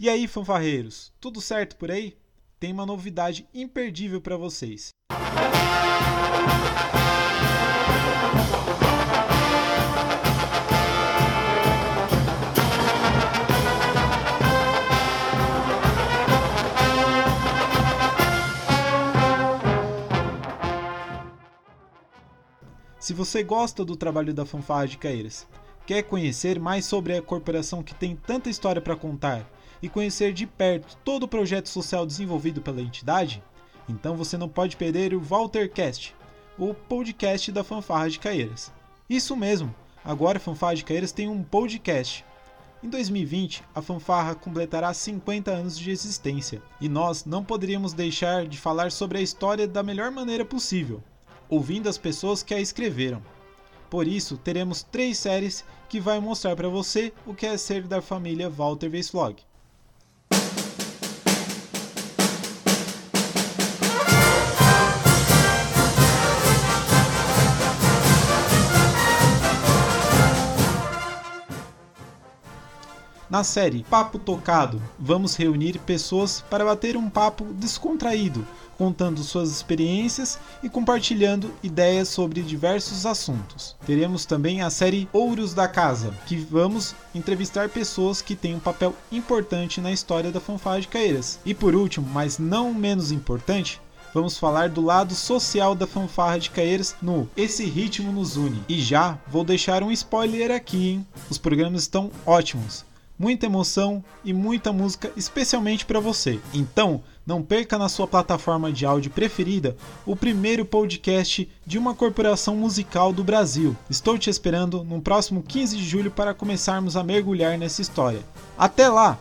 E aí, fanfarreiros, tudo certo por aí? Tem uma novidade imperdível para vocês. Se você gosta do trabalho da Fanfarra de Caeiras, quer conhecer mais sobre a corporação que tem tanta história para contar e conhecer de perto todo o projeto social desenvolvido pela entidade, então você não pode perder o Waltercast, o podcast da Fanfarra de Caeiras. Isso mesmo, agora a Fanfarra de Caeiras tem um podcast. Em 2020, a fanfarra completará 50 anos de existência e nós não poderíamos deixar de falar sobre a história da melhor maneira possível, ouvindo as pessoas que a escreveram. Por isso, teremos três séries que vai mostrar para você o que é ser da família Walter Weislog. Na série Papo Tocado, vamos reunir pessoas para bater um papo descontraído, contando suas experiências e compartilhando ideias sobre diversos assuntos. Teremos também a série Ouros da Casa, que vamos entrevistar pessoas que têm um papel importante na história da fanfarra de Caeiras. E por último, mas não menos importante, vamos falar do lado social da fanfarra de Caeiras no Esse Ritmo Nos Une. E já vou deixar um spoiler aqui, hein? Os programas estão ótimos muita emoção e muita música especialmente para você. Então, não perca na sua plataforma de áudio preferida o primeiro podcast de uma corporação musical do Brasil. Estou te esperando no próximo 15 de julho para começarmos a mergulhar nessa história. Até lá!